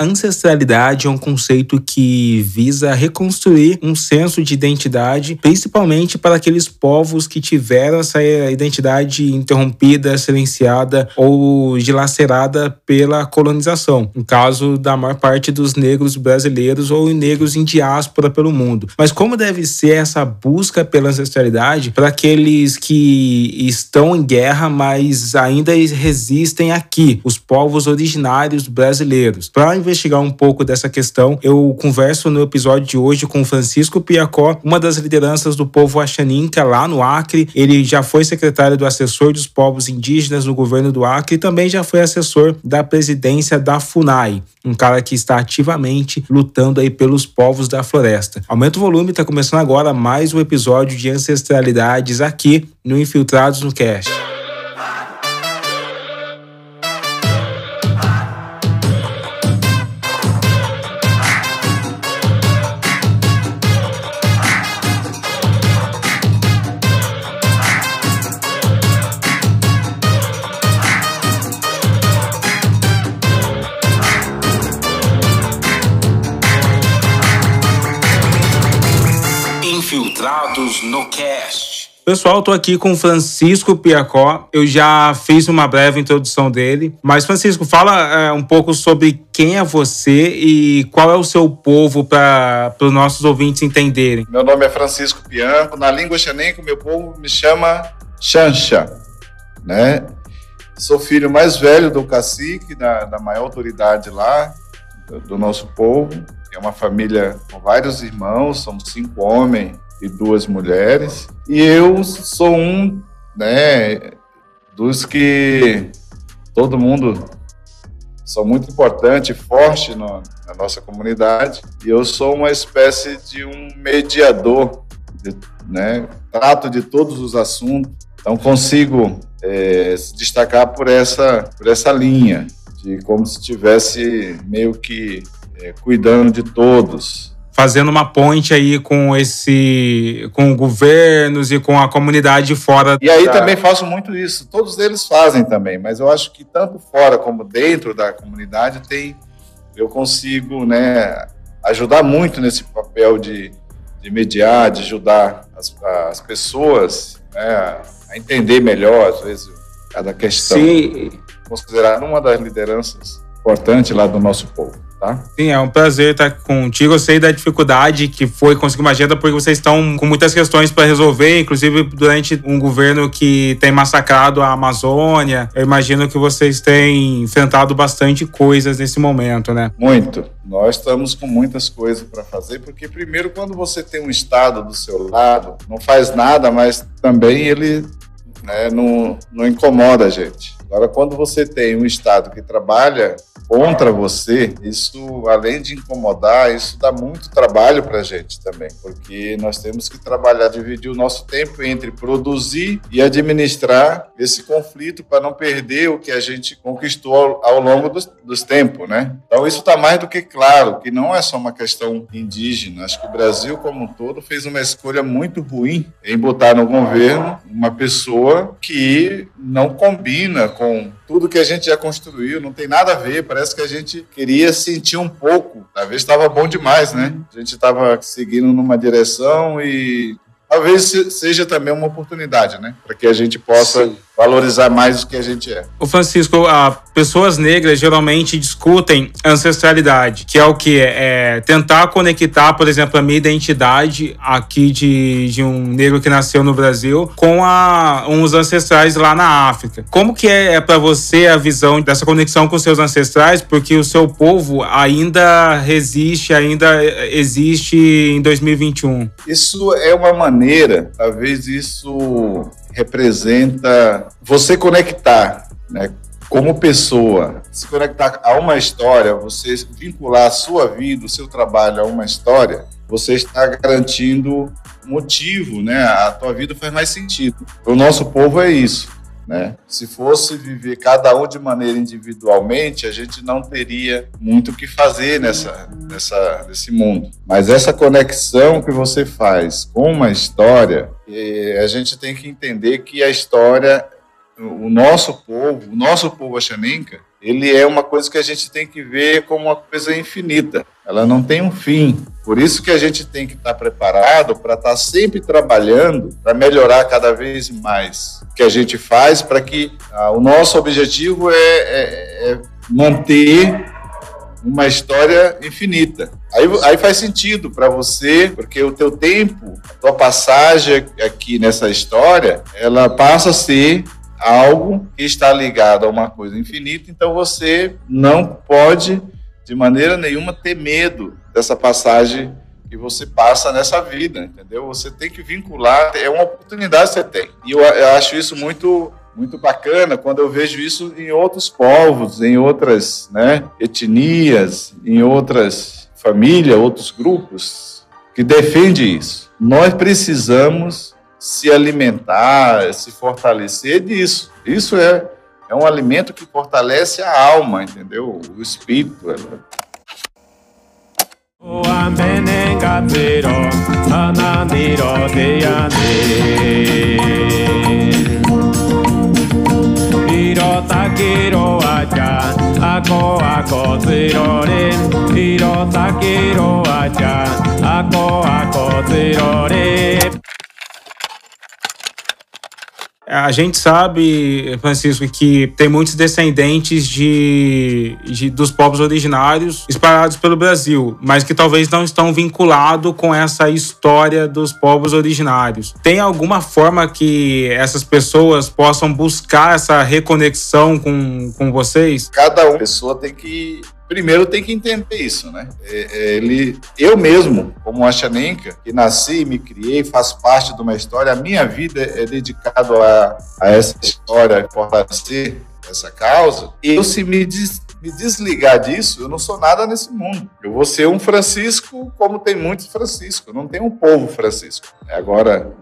ancestralidade é um conceito que visa reconstruir um senso de identidade, principalmente para aqueles povos que tiveram essa identidade interrompida, silenciada ou dilacerada pela colonização. No caso da maior parte dos negros brasileiros ou negros em diáspora pelo mundo. Mas como deve ser essa busca pela ancestralidade para aqueles que estão em guerra, mas ainda resistem aqui, os povos originários brasileiros? Para investigar um pouco dessa questão, eu converso no episódio de hoje com Francisco Piacó, uma das lideranças do povo Axaninca lá no Acre. Ele já foi secretário do assessor dos povos indígenas no governo do Acre e também já foi assessor da presidência da FUNAI, um cara que está ativamente lutando aí pelos povos da floresta. Aumenta o volume, está começando agora mais um episódio de ancestralidades aqui no Infiltrados no Cast. No Cast. Pessoal, estou aqui com Francisco Piacó. Eu já fiz uma breve introdução dele, mas Francisco, fala é, um pouco sobre quem é você e qual é o seu povo para os nossos ouvintes entenderem. Meu nome é Francisco Pianco. Na língua xanenca, meu povo me chama Xanxa, né? Sou filho mais velho do cacique, da, da maior autoridade lá, do, do nosso povo. É uma família com vários irmãos, somos cinco homens e duas mulheres. E eu sou um, né, dos que todo mundo são muito importante forte no, na nossa comunidade. E eu sou uma espécie de um mediador, de, né, trato de todos os assuntos. Então consigo é, se destacar por essa, por essa linha de como se estivesse meio que é, cuidando de todos. Fazendo uma ponte aí com esse, com governos e com a comunidade fora. E aí da... também faço muito isso. Todos eles fazem também, mas eu acho que tanto fora como dentro da comunidade tem, eu consigo, né, ajudar muito nesse papel de, de mediar, de ajudar as, as pessoas né, a entender melhor, às vezes, cada questão. Sim. Considerar uma das lideranças importantes lá do nosso povo tá? Sim, é um prazer estar contigo. Eu sei da dificuldade que foi conseguir uma agenda, porque vocês estão com muitas questões para resolver, inclusive durante um governo que tem massacrado a Amazônia. Eu imagino que vocês têm enfrentado bastante coisas nesse momento, né? Muito. Nós estamos com muitas coisas para fazer, porque primeiro, quando você tem um Estado do seu lado, não faz nada, mas também ele né, não, não incomoda a gente. Agora, quando você tem um Estado que trabalha contra você, isso, além de incomodar, isso dá muito trabalho para a gente também, porque nós temos que trabalhar, dividir o nosso tempo entre produzir e administrar esse conflito para não perder o que a gente conquistou ao, ao longo dos, dos tempos, né? Então, isso está mais do que claro, que não é só uma questão indígena. Acho que o Brasil, como um todo, fez uma escolha muito ruim em botar no governo uma pessoa que não combina com tudo que a gente já construiu, não tem nada a ver. Parece que a gente queria sentir um pouco. Talvez estava bom demais, né? A gente estava seguindo numa direção e talvez seja também uma oportunidade, né? Para que a gente possa Sim valorizar mais o que a gente é. O Francisco, a, pessoas negras geralmente discutem ancestralidade, que é o que é tentar conectar, por exemplo, a minha identidade aqui de, de um negro que nasceu no Brasil com a, uns ancestrais lá na África. Como que é, é para você a visão dessa conexão com seus ancestrais, porque o seu povo ainda resiste, ainda existe em 2021? Isso é uma maneira, talvez isso representa você conectar, né, como pessoa, se conectar a uma história, você vincular a sua vida, o seu trabalho a uma história, você está garantindo motivo, né? A tua vida faz mais sentido. O nosso povo é isso. Né? Se fosse viver cada um de maneira individualmente, a gente não teria muito o que fazer nessa, nessa, nesse mundo. Mas essa conexão que você faz com uma história, a gente tem que entender que a história, o nosso povo, o nosso povo Axaninca, ele é uma coisa que a gente tem que ver como uma coisa infinita. Ela não tem um fim. Por isso que a gente tem que estar preparado para estar sempre trabalhando para melhorar cada vez mais o que a gente faz para que ah, o nosso objetivo é, é, é manter uma história infinita. Aí, aí faz sentido para você, porque o teu tempo, a tua passagem aqui nessa história, ela passa a ser algo que está ligado a uma coisa infinita, então você não pode, de maneira nenhuma, ter medo dessa passagem que você passa nessa vida, entendeu? Você tem que vincular, é uma oportunidade que você tem. E eu, eu acho isso muito muito bacana quando eu vejo isso em outros povos, em outras né, etnias, em outras famílias, outros grupos que defendem isso. Nós precisamos se alimentar, se fortalecer disso. Isso é, é um alimento que fortalece a alma, entendeu? O espírito. A gente sabe, Francisco, que tem muitos descendentes de, de, dos povos originários espalhados pelo Brasil, mas que talvez não estão vinculados com essa história dos povos originários. Tem alguma forma que essas pessoas possam buscar essa reconexão com, com vocês? Cada uma pessoa tem que primeiro tem que entender isso, né? É, é, ele, eu mesmo, como Achanenka, que nasci, me criei, faço parte de uma história, a minha vida é dedicada a, a essa história, fortalecer essa causa. Eu se me, des, me desligar disso, eu não sou nada nesse mundo. Eu vou ser um Francisco como tem muitos Francisco, não tem um povo Francisco. Agora,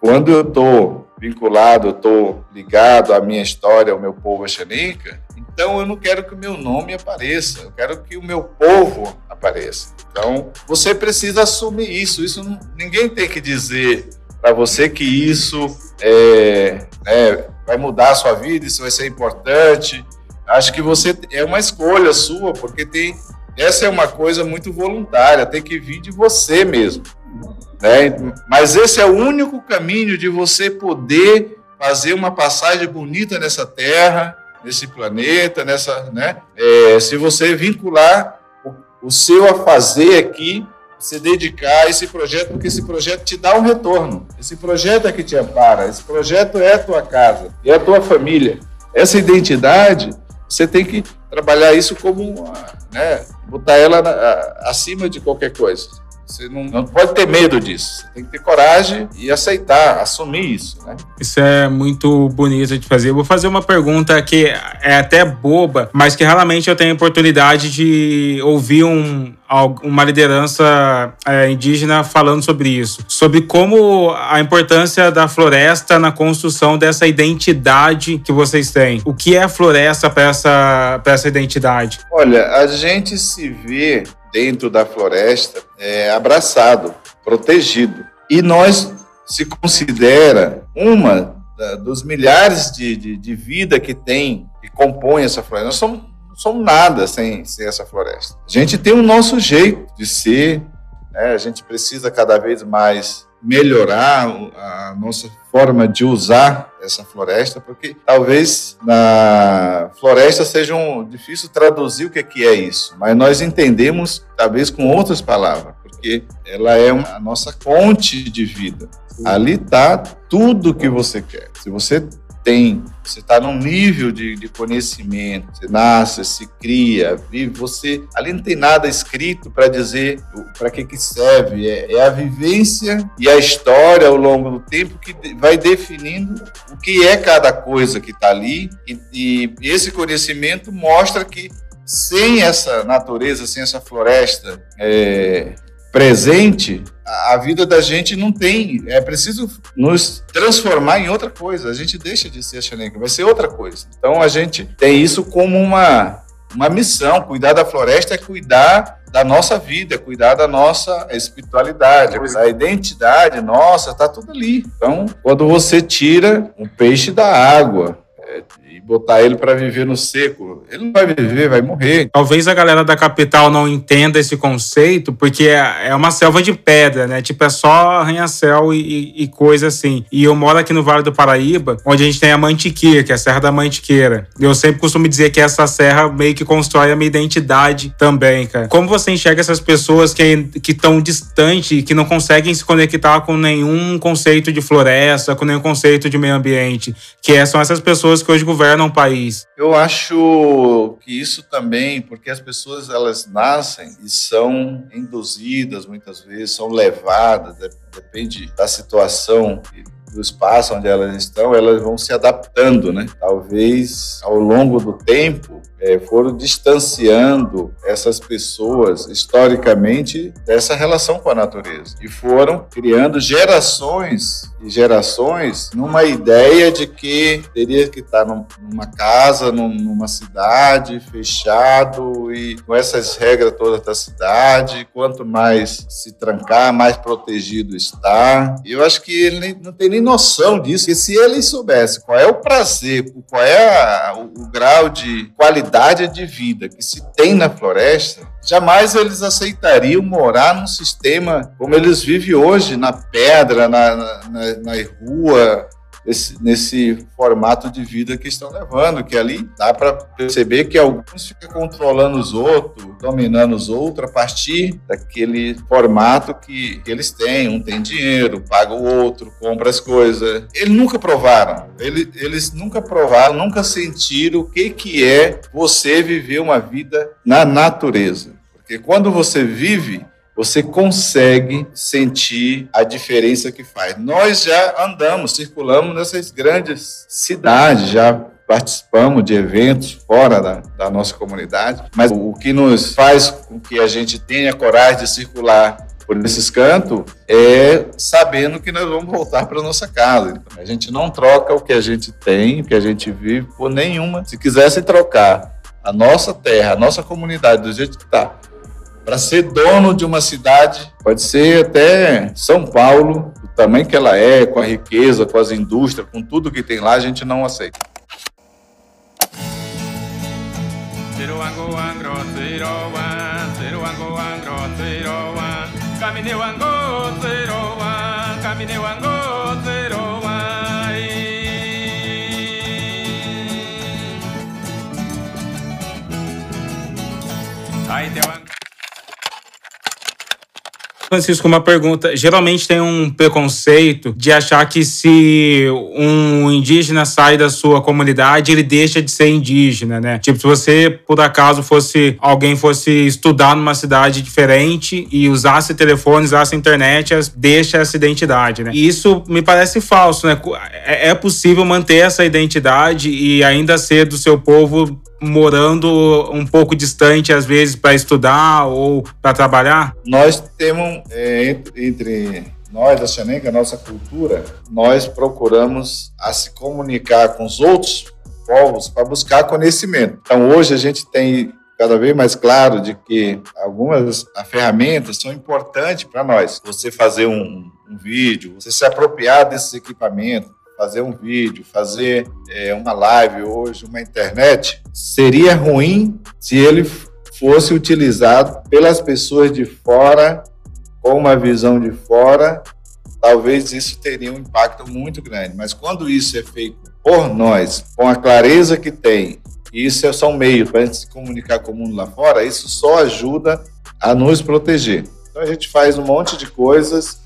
quando eu estou vinculado, estou ligado à minha história, ao meu povo Axanica, então eu não quero que o meu nome apareça, eu quero que o meu povo apareça. Então você precisa assumir isso. Isso não, ninguém tem que dizer para você que isso é, é, vai mudar a sua vida, isso vai ser importante. Acho que você é uma escolha sua, porque tem essa é uma coisa muito voluntária, tem que vir de você mesmo. Né? Mas esse é o único caminho de você poder fazer uma passagem bonita nessa terra, nesse planeta, nessa, né? É, se você vincular o, o seu a fazer aqui, se dedicar a esse projeto, porque esse projeto te dá um retorno. Esse projeto é que te ampara, esse projeto é a tua casa, é a tua família. Essa identidade, você tem que trabalhar isso como, né, botar ela acima de qualquer coisa. Você não, não, pode ter medo disso. Você tem que ter coragem e aceitar, assumir isso. Né? Isso é muito bonito de fazer. Eu vou fazer uma pergunta que é até boba, mas que realmente eu tenho oportunidade de ouvir um, uma liderança é, indígena falando sobre isso, sobre como a importância da floresta na construção dessa identidade que vocês têm. O que é a floresta para essa, essa identidade? Olha, a gente se vê dentro da floresta é, abraçado, protegido. E nós se considera uma da, dos milhares de, de, de, vida que tem, que compõe essa floresta. Nós somos, não somos nada sem, sem essa floresta. A gente tem o nosso jeito de ser, né? a gente precisa cada vez mais melhorar a nossa forma de usar essa floresta, porque talvez na floresta seja um, difícil traduzir o que é, que é isso, mas nós entendemos talvez com outras palavras, porque ela é uma, a nossa fonte de vida. Ali está tudo que você quer. Se você tem, você está num nível de, de, conhecimento, você nasce, se cria, vive, você ali não tem nada escrito para dizer para que que serve, é, é, a vivência e a história ao longo do tempo que vai definindo o que é cada coisa que está ali e, e esse conhecimento mostra que sem essa natureza, sem essa floresta é, presente, a vida da gente não tem. É preciso nos transformar em outra coisa. A gente deixa de ser xaneca, vai ser outra coisa. Então a gente tem isso como uma, uma missão. Cuidar da floresta é cuidar da nossa vida, é cuidar da nossa espiritualidade, da identidade nossa, está tudo ali. Então, quando você tira um peixe da água, é, botar ele para viver no seco. Ele não vai viver, vai morrer. Talvez a galera da capital não entenda esse conceito, porque é, é uma selva de pedra, né? Tipo, é só arranha-céu e, e, coisa assim. E eu moro aqui no Vale do Paraíba, onde a gente tem a Mantiqueira, que é a Serra da Mantiqueira. Eu sempre costumo dizer que essa serra meio que constrói a minha identidade também, cara. Como você enxerga essas pessoas que estão distantes, que não conseguem se conectar com nenhum conceito de floresta, com nenhum conceito de meio ambiente, que é, são essas pessoas que hoje governam o país? Eu acho que isso também, porque as pessoas elas nascem e são induzidas muitas vezes, são levadas, depende da situação do espaço onde elas estão, elas vão se adaptando, né? Talvez ao longo do tempo é, foram distanciando essas pessoas historicamente dessa relação com a natureza e foram criando gerações e gerações numa ideia de que teria que estar numa casa, numa cidade, fechado e com essas regras todas da cidade. Quanto mais se trancar, mais protegido está. Eu acho que ele não tem nem noção disso. Que se ele soubesse qual é o prazer, qual é a, o, o grau de qualidade de vida que se tem na floresta, jamais eles aceitariam morar num sistema como eles vivem hoje, na pedra, na, na, na rua, esse, nesse formato de vida que estão levando, que ali dá para perceber que alguns ficam controlando os outros, dominando os outros a partir daquele formato que, que eles têm. Um tem dinheiro, paga o outro, compra as coisas. Eles nunca provaram, eles, eles nunca provaram, nunca sentiram o que, que é você viver uma vida na natureza. Porque quando você vive você consegue sentir a diferença que faz. Nós já andamos, circulamos nessas grandes cidades, já participamos de eventos fora da, da, nossa comunidade, mas o que nos faz com que a gente tenha coragem de circular por esses cantos é sabendo que nós vamos voltar para nossa casa. Então, a gente não troca o que a gente tem, o que a gente vive, por nenhuma. Se quisesse trocar a nossa terra, a nossa comunidade do jeito que está, para ser dono de uma cidade, pode ser até São Paulo, do tamanho que ela é, com a riqueza, com as indústrias, com tudo que tem lá, a gente não aceita. Francisco, uma pergunta. Geralmente tem um preconceito de achar que se um indígena sai da sua comunidade, ele deixa de ser indígena, né? Tipo, se você, por acaso, fosse alguém fosse estudar numa cidade diferente e usasse telefone, usasse internet, deixa essa identidade, né? E isso me parece falso, né? É, é possível manter essa identidade e ainda ser do seu povo morando um pouco distante, às vezes, para estudar ou para trabalhar? Nós temos, é, entre nós, da Xanenca, a nossa cultura, nós procuramos a se comunicar com os outros povos para buscar conhecimento. Então, hoje a gente tem cada vez mais claro de que algumas ferramentas são importantes para nós. Você fazer um, um vídeo, você se apropriar desses equipamentos, fazer um vídeo, fazer é, uma live hoje, uma internet, seria ruim se ele fosse utilizado pelas pessoas de fora, com uma visão de fora, talvez isso teria um impacto muito grande. Mas quando isso é feito por nós, com a clareza que tem, e isso é só um meio para a gente se comunicar com o mundo lá fora, isso só ajuda a nos proteger. Então a gente faz um monte de coisas,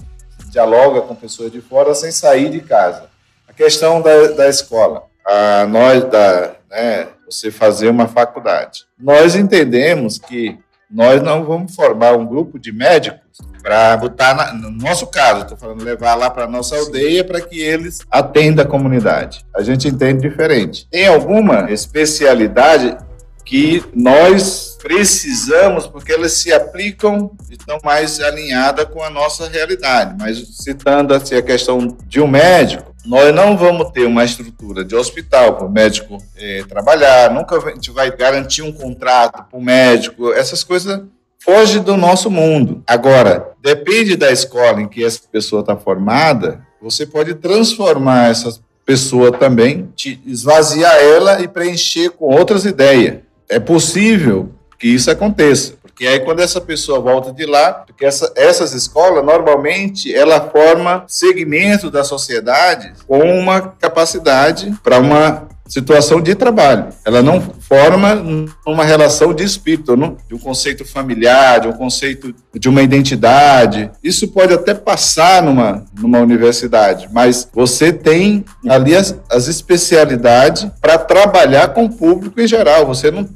dialoga com pessoas de fora sem sair de casa questão da, da escola, a nós da, né, você fazer uma faculdade. Nós entendemos que nós não vamos formar um grupo de médicos para botar, na, no nosso caso, estou falando levar lá para nossa aldeia para que eles atendam a comunidade. A gente entende diferente. Tem alguma especialidade que nós precisamos, porque elas se aplicam e estão mais alinhadas com a nossa realidade. Mas citando assim, a questão de um médico, nós não vamos ter uma estrutura de hospital para o médico é, trabalhar, nunca a gente vai garantir um contrato para o médico, essas coisas fogem do nosso mundo. Agora, depende da escola em que essa pessoa está formada, você pode transformar essas pessoa também, esvaziar ela e preencher com outras ideias. É possível que isso aconteça. Porque aí quando essa pessoa volta de lá, porque essa, essas escolas normalmente ela forma segmento da sociedade com uma capacidade para uma situação de trabalho. Ela não forma uma relação de espírito, não? de um conceito familiar, de um conceito de uma identidade. Isso pode até passar numa, numa universidade, mas você tem ali as, as especialidades para trabalhar com o público em geral. Você não,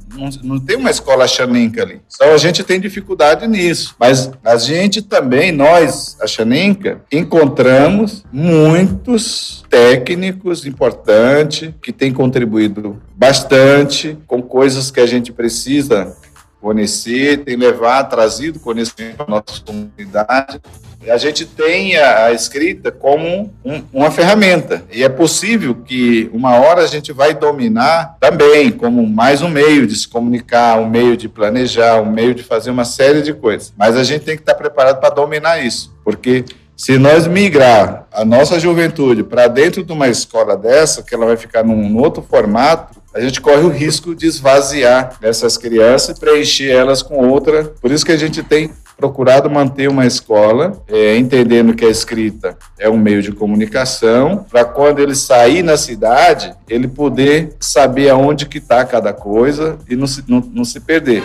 não, tem uma escola xaninca ali. Então a gente tem dificuldade nisso. Mas a gente também, nós, a xaninca, encontramos muitos técnicos importantes que têm contribuído bastante com coisas que a gente precisa conhecer, tem trazido conhecimento para a nossa comunidade. A gente tem a, a escrita como um, uma ferramenta. E é possível que uma hora a gente vai dominar também como mais um meio de se comunicar, um meio de planejar, um meio de fazer uma série de coisas. Mas a gente tem que estar preparado para dominar isso, porque se nós migrar a nossa juventude para dentro de uma escola dessa, que ela vai ficar num outro formato, a gente corre o risco de esvaziar essas crianças e preencher elas com outra. Por isso que a gente tem procurado manter uma escola, é, entendendo que a escrita é um meio de comunicação, para quando ele sair na cidade, ele poder saber aonde que está cada coisa e não se, não, não se perder.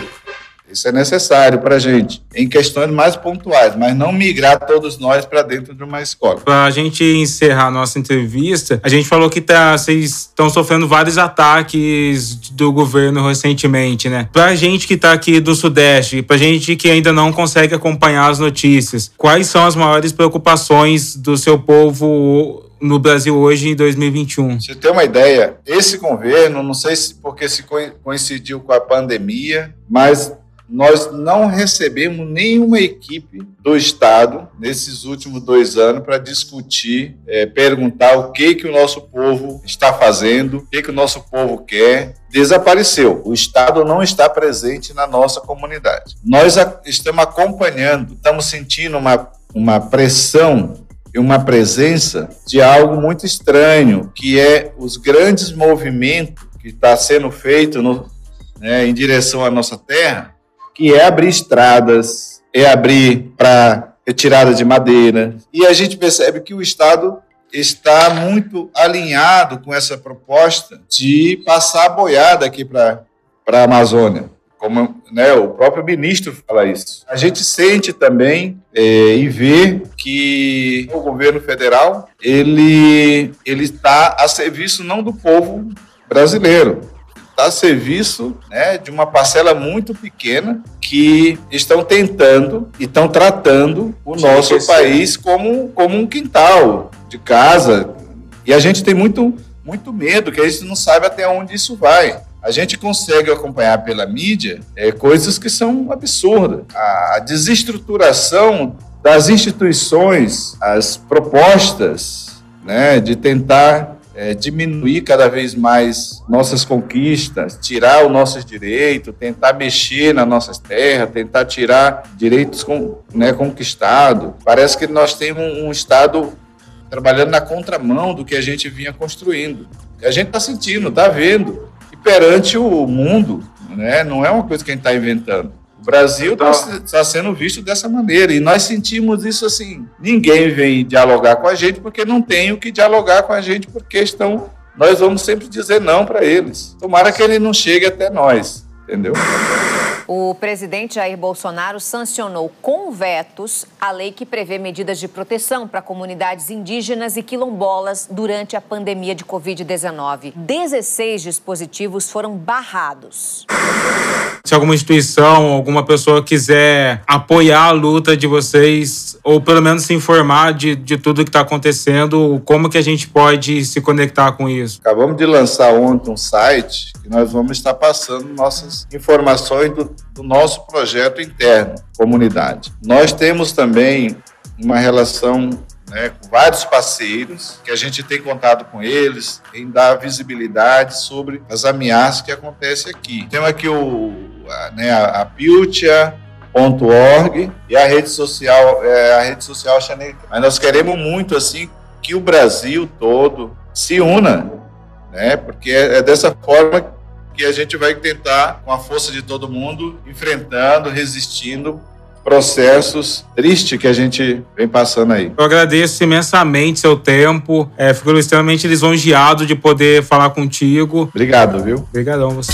Isso é necessário para a gente, em questões mais pontuais, mas não migrar todos nós para dentro de uma escola. Para a gente encerrar a nossa entrevista, a gente falou que tá, vocês estão sofrendo vários ataques do governo recentemente, né? Para a gente que está aqui do Sudeste, para a gente que ainda não consegue acompanhar as notícias, quais são as maiores preocupações do seu povo no Brasil hoje em 2021? Você tem uma ideia, esse governo, não sei se porque se coincidiu com a pandemia, mas nós não recebemos nenhuma equipe do Estado nesses últimos dois anos para discutir, é, perguntar o que que o nosso povo está fazendo, o que que o nosso povo quer. Desapareceu. O Estado não está presente na nossa comunidade. Nós estamos acompanhando, estamos sentindo uma, uma pressão e uma presença de algo muito estranho, que é os grandes movimentos que está sendo feito no, né, em direção à nossa terra, que é abrir estradas, é abrir para retirada de madeira. E a gente percebe que o Estado está muito alinhado com essa proposta de passar a boiada aqui para a Amazônia. Como né, o próprio ministro fala isso. A gente sente também é, e vê que o governo federal ele ele está a serviço não do povo brasileiro, está a serviço né, de uma parcela muito pequena que estão tentando e estão tratando o nosso país como, como um quintal de casa. E a gente tem muito, muito medo, que a gente não sabe até onde isso vai. A gente consegue acompanhar pela mídia é, coisas que são absurdas. A desestruturação das instituições, as propostas né, de tentar é, diminuir cada vez mais nossas conquistas, tirar os nossos direitos, tentar mexer nas nossas terras, tentar tirar direitos com, né, conquistados. Parece que nós temos um, Estado trabalhando na contramão do que a gente vinha construindo. A gente está sentindo, está vendo. E perante o mundo, né, não é uma coisa que a gente está inventando. Brasil está tá sendo visto dessa maneira e nós sentimos isso assim. Ninguém vem dialogar com a gente porque não tem o que dialogar com a gente porque estão. Nós vamos sempre dizer não para eles. Tomara que ele não chegue até nós, entendeu? O presidente Jair Bolsonaro sancionou com vetos a lei que prevê medidas de proteção para comunidades indígenas e quilombolas durante a pandemia de Covid-19. 16 dispositivos foram barrados. Se alguma instituição, alguma pessoa quiser apoiar a luta de vocês, ou pelo menos se informar de, de tudo que está acontecendo, como que a gente pode se conectar com isso? Acabamos de lançar ontem um site que nós vamos estar passando nossas informações do, do nosso projeto interno, comunidade. Nós temos também uma relação né, com vários parceiros, que a gente tem contato com eles, em dar visibilidade sobre as ameaças que acontecem aqui. Temos aqui o, a, né, a, Piltia.org e a rede social, é, a rede social Chaneca. Mas nós queremos muito assim que o Brasil todo se una, né? Porque é, é dessa forma que a gente vai tentar, com a força de todo mundo, enfrentando, resistindo processos tristes que a gente vem passando aí. Eu agradeço imensamente seu tempo. É, fico extremamente lisonjeado de poder falar contigo. Obrigado, viu? Obrigadão você.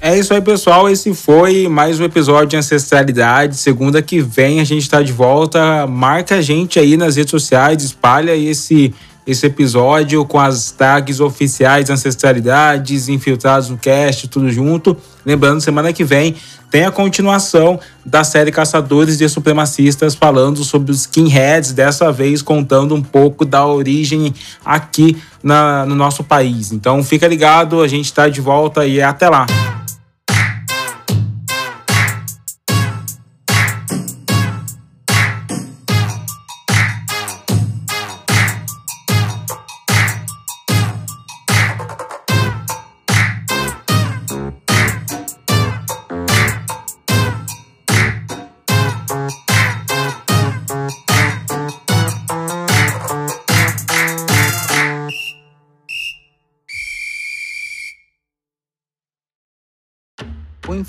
É isso aí, pessoal. Esse foi mais um episódio de Ancestralidade. Segunda que vem a gente está de volta. Marca a gente aí nas redes sociais, espalha esse esse episódio com as tags oficiais Ancestralidades, Infiltrados no Cast, tudo junto. Lembrando, semana que vem tem a continuação da série Caçadores de Supremacistas, falando sobre os skinheads, dessa vez contando um pouco da origem aqui na, no nosso país. Então fica ligado, a gente está de volta e até lá.